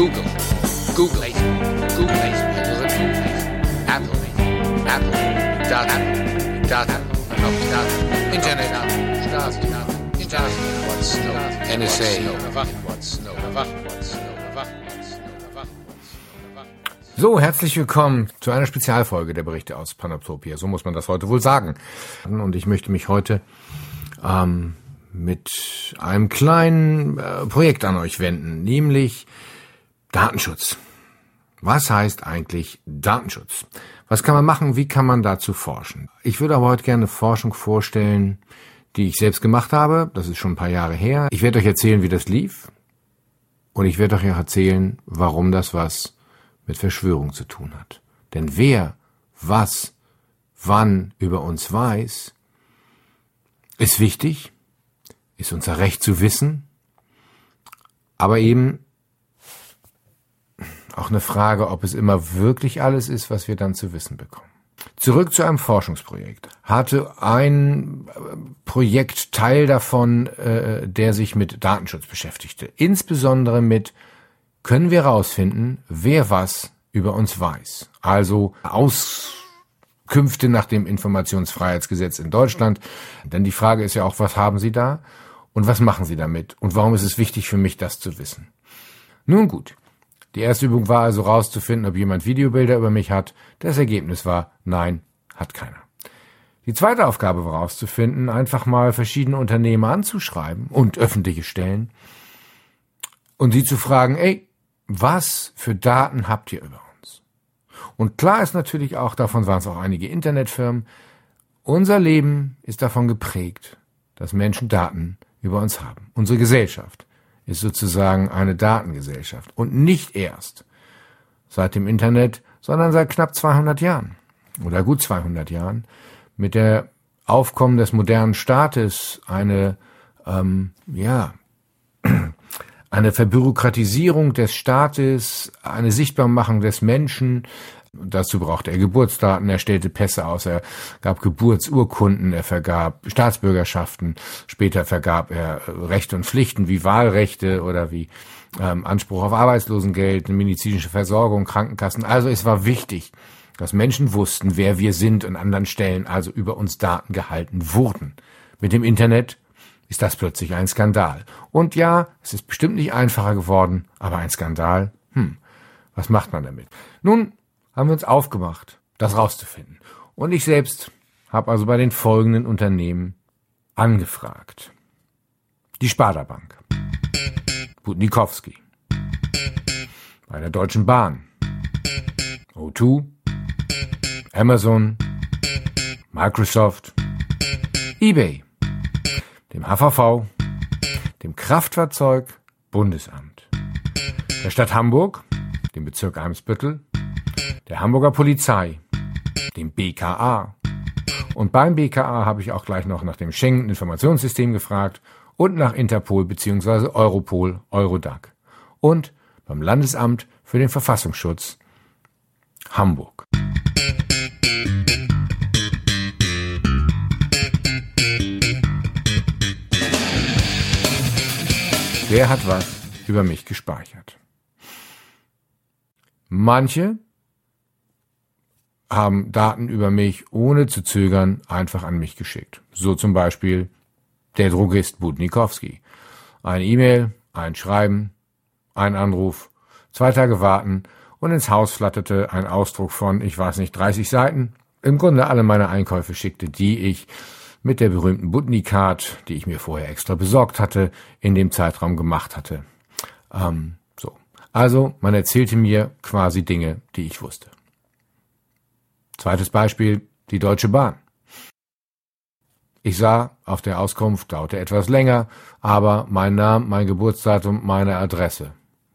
Google, Google, it. Google, it. Apple, Apple, Apple, Apple, dot, dot, Internet, dot, Internet, what's NSA, what's no, what's no, what's no. So, herzlich willkommen zu einer Spezialfolge der Berichte aus Panoptopia. So muss man das heute wohl sagen. Und ich möchte mich heute ähm, mit einem kleinen äh, Projekt an euch wenden, nämlich Datenschutz. Was heißt eigentlich Datenschutz? Was kann man machen? Wie kann man dazu forschen? Ich würde aber heute gerne Forschung vorstellen, die ich selbst gemacht habe. Das ist schon ein paar Jahre her. Ich werde euch erzählen, wie das lief. Und ich werde euch auch erzählen, warum das was mit Verschwörung zu tun hat. Denn wer was wann über uns weiß, ist wichtig, ist unser Recht zu wissen, aber eben auch eine Frage, ob es immer wirklich alles ist, was wir dann zu wissen bekommen. Zurück zu einem Forschungsprojekt. Hatte ein äh, Projekt Teil davon, äh, der sich mit Datenschutz beschäftigte. Insbesondere mit, können wir herausfinden, wer was über uns weiß. Also Auskünfte nach dem Informationsfreiheitsgesetz in Deutschland. Denn die Frage ist ja auch, was haben Sie da? Und was machen Sie damit? Und warum ist es wichtig für mich, das zu wissen? Nun gut. Die erste Übung war also rauszufinden, ob jemand Videobilder über mich hat. Das Ergebnis war, nein, hat keiner. Die zweite Aufgabe war rauszufinden, einfach mal verschiedene Unternehmen anzuschreiben und öffentliche Stellen und sie zu fragen, ey, was für Daten habt ihr über uns? Und klar ist natürlich auch, davon waren es auch einige Internetfirmen, unser Leben ist davon geprägt, dass Menschen Daten über uns haben. Unsere Gesellschaft ist sozusagen eine Datengesellschaft. Und nicht erst seit dem Internet, sondern seit knapp 200 Jahren oder gut 200 Jahren mit der Aufkommen des modernen Staates eine, ähm, ja, eine Verbürokratisierung des Staates, eine Sichtbarmachung des Menschen, Dazu brauchte er Geburtsdaten, er stellte Pässe aus, er gab Geburtsurkunden, er vergab Staatsbürgerschaften, später vergab er Rechte und Pflichten wie Wahlrechte oder wie ähm, Anspruch auf Arbeitslosengeld, medizinische Versorgung, Krankenkassen. Also es war wichtig, dass Menschen wussten, wer wir sind und anderen Stellen also über uns Daten gehalten wurden. Mit dem Internet ist das plötzlich ein Skandal. Und ja, es ist bestimmt nicht einfacher geworden, aber ein Skandal, hm, was macht man damit? Nun, haben wir uns aufgemacht, das rauszufinden. Und ich selbst habe also bei den folgenden Unternehmen angefragt. Die Sparda Bank, Budnikowski, bei der Deutschen Bahn, O2, Amazon, Microsoft, eBay, dem HVV, dem Kraftfahrzeug Bundesamt, der Stadt Hamburg, dem Bezirk Eimsbüttel, der Hamburger Polizei, dem BKA. Und beim BKA habe ich auch gleich noch nach dem Schengen-Informationssystem gefragt und nach Interpol bzw. Europol, Eurodac. Und beim Landesamt für den Verfassungsschutz Hamburg. Wer hat was über mich gespeichert? Manche haben Daten über mich ohne zu zögern einfach an mich geschickt. So zum Beispiel der Drogist Budnikowski. Eine E-Mail, ein Schreiben, ein Anruf, zwei Tage warten und ins Haus flatterte ein Ausdruck von, ich weiß nicht, 30 Seiten. Im Grunde alle meine Einkäufe schickte, die ich mit der berühmten Budni-Card, die ich mir vorher extra besorgt hatte, in dem Zeitraum gemacht hatte. Ähm, so. Also, man erzählte mir quasi Dinge, die ich wusste. Zweites Beispiel, die Deutsche Bahn. Ich sah, auf der Auskunft dauerte etwas länger, aber mein Name, mein Geburtsdatum, meine Adresse.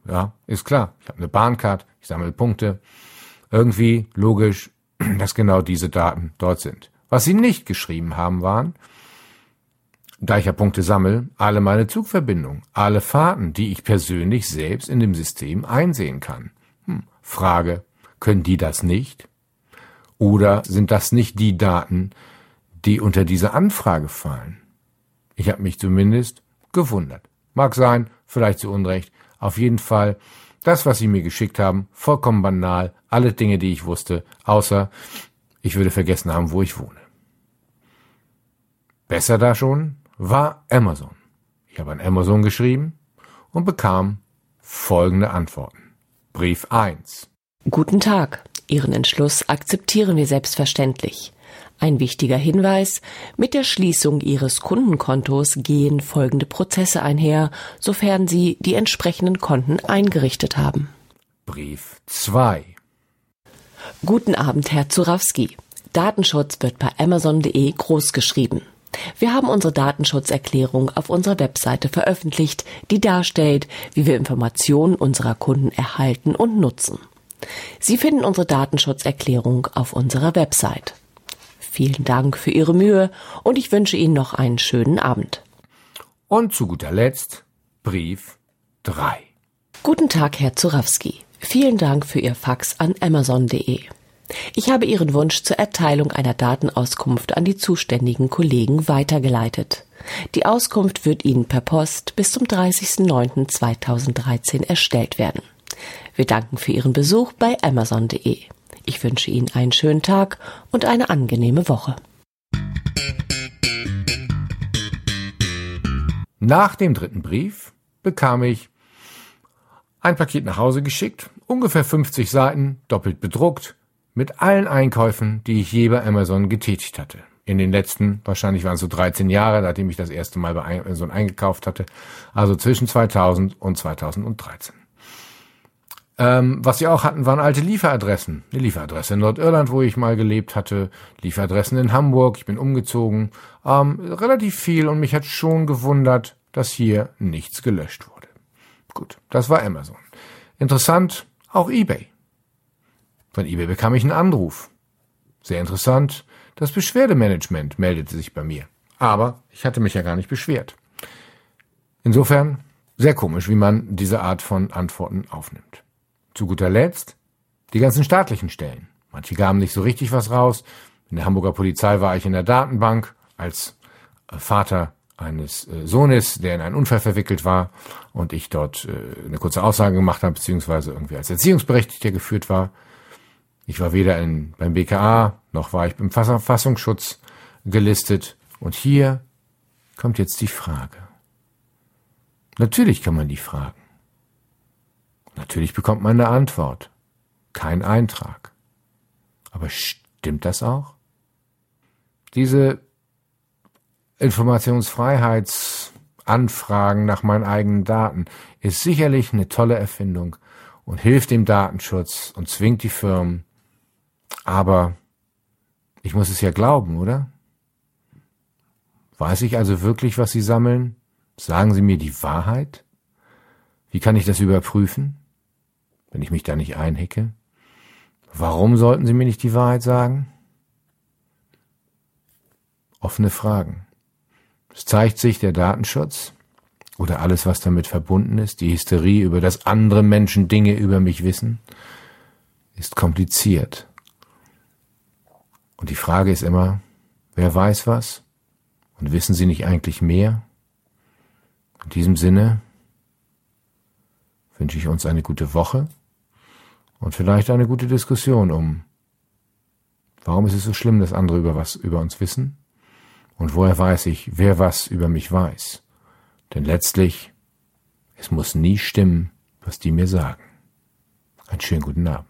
Ja, ist klar. Ich habe eine Bahncard, ich sammle Punkte. Irgendwie logisch, dass genau diese Daten dort sind. Was sie nicht geschrieben haben, waren, da ich ja Punkte sammle, alle meine Zugverbindungen, alle Fahrten, die ich persönlich selbst in dem System einsehen kann. Hm. Frage, können die das nicht? Oder sind das nicht die Daten, die unter diese Anfrage fallen? Ich habe mich zumindest gewundert. Mag sein, vielleicht zu Unrecht. Auf jeden Fall, das, was Sie mir geschickt haben, vollkommen banal, alle Dinge, die ich wusste, außer ich würde vergessen haben, wo ich wohne. Besser da schon war Amazon. Ich habe an Amazon geschrieben und bekam folgende Antworten. Brief 1. Guten Tag. Ihren Entschluss akzeptieren wir selbstverständlich. Ein wichtiger Hinweis, mit der Schließung Ihres Kundenkontos gehen folgende Prozesse einher, sofern Sie die entsprechenden Konten eingerichtet haben. Brief 2. Guten Abend, Herr Zurawski. Datenschutz wird bei Amazon.de großgeschrieben. Wir haben unsere Datenschutzerklärung auf unserer Webseite veröffentlicht, die darstellt, wie wir Informationen unserer Kunden erhalten und nutzen. Sie finden unsere Datenschutzerklärung auf unserer Website. Vielen Dank für Ihre Mühe und ich wünsche Ihnen noch einen schönen Abend. Und zu guter Letzt Brief 3. Guten Tag, Herr Zurawski. Vielen Dank für Ihr Fax an Amazon.de. Ich habe Ihren Wunsch zur Erteilung einer Datenauskunft an die zuständigen Kollegen weitergeleitet. Die Auskunft wird Ihnen per Post bis zum 30.09.2013 erstellt werden. Wir danken für Ihren Besuch bei Amazon.de. Ich wünsche Ihnen einen schönen Tag und eine angenehme Woche. Nach dem dritten Brief bekam ich ein Paket nach Hause geschickt, ungefähr 50 Seiten, doppelt bedruckt, mit allen Einkäufen, die ich je bei Amazon getätigt hatte. In den letzten, wahrscheinlich waren es so 13 Jahre, nachdem ich das erste Mal bei Amazon eingekauft hatte, also zwischen 2000 und 2013. Ähm, was sie auch hatten, waren alte Lieferadressen. Eine Lieferadresse in Nordirland, wo ich mal gelebt hatte, Lieferadressen in Hamburg, ich bin umgezogen. Ähm, relativ viel und mich hat schon gewundert, dass hier nichts gelöscht wurde. Gut, das war Amazon. Interessant, auch eBay. Von eBay bekam ich einen Anruf. Sehr interessant, das Beschwerdemanagement meldete sich bei mir. Aber ich hatte mich ja gar nicht beschwert. Insofern sehr komisch, wie man diese Art von Antworten aufnimmt. Zu guter Letzt die ganzen staatlichen Stellen. Manche gaben nicht so richtig was raus. In der Hamburger Polizei war ich in der Datenbank als Vater eines äh, Sohnes, der in einen Unfall verwickelt war und ich dort äh, eine kurze Aussage gemacht habe, beziehungsweise irgendwie als Erziehungsberechtigter geführt war. Ich war weder in, beim BKA, noch war ich beim Verfassungsschutz gelistet. Und hier kommt jetzt die Frage. Natürlich kann man die fragen. Natürlich bekommt man eine Antwort. Kein Eintrag. Aber stimmt das auch? Diese Informationsfreiheitsanfragen nach meinen eigenen Daten ist sicherlich eine tolle Erfindung und hilft dem Datenschutz und zwingt die Firmen. Aber ich muss es ja glauben, oder? Weiß ich also wirklich, was Sie sammeln? Sagen Sie mir die Wahrheit? Wie kann ich das überprüfen? wenn ich mich da nicht einhecke? Warum sollten Sie mir nicht die Wahrheit sagen? Offene Fragen. Es zeigt sich der Datenschutz oder alles, was damit verbunden ist, die Hysterie über das andere Menschen Dinge über mich wissen, ist kompliziert. Und die Frage ist immer, wer weiß was? Und wissen Sie nicht eigentlich mehr? In diesem Sinne wünsche ich uns eine gute Woche und vielleicht eine gute Diskussion um, warum ist es so schlimm, dass andere über was über uns wissen? Und woher weiß ich, wer was über mich weiß? Denn letztlich, es muss nie stimmen, was die mir sagen. Einen schönen guten Abend.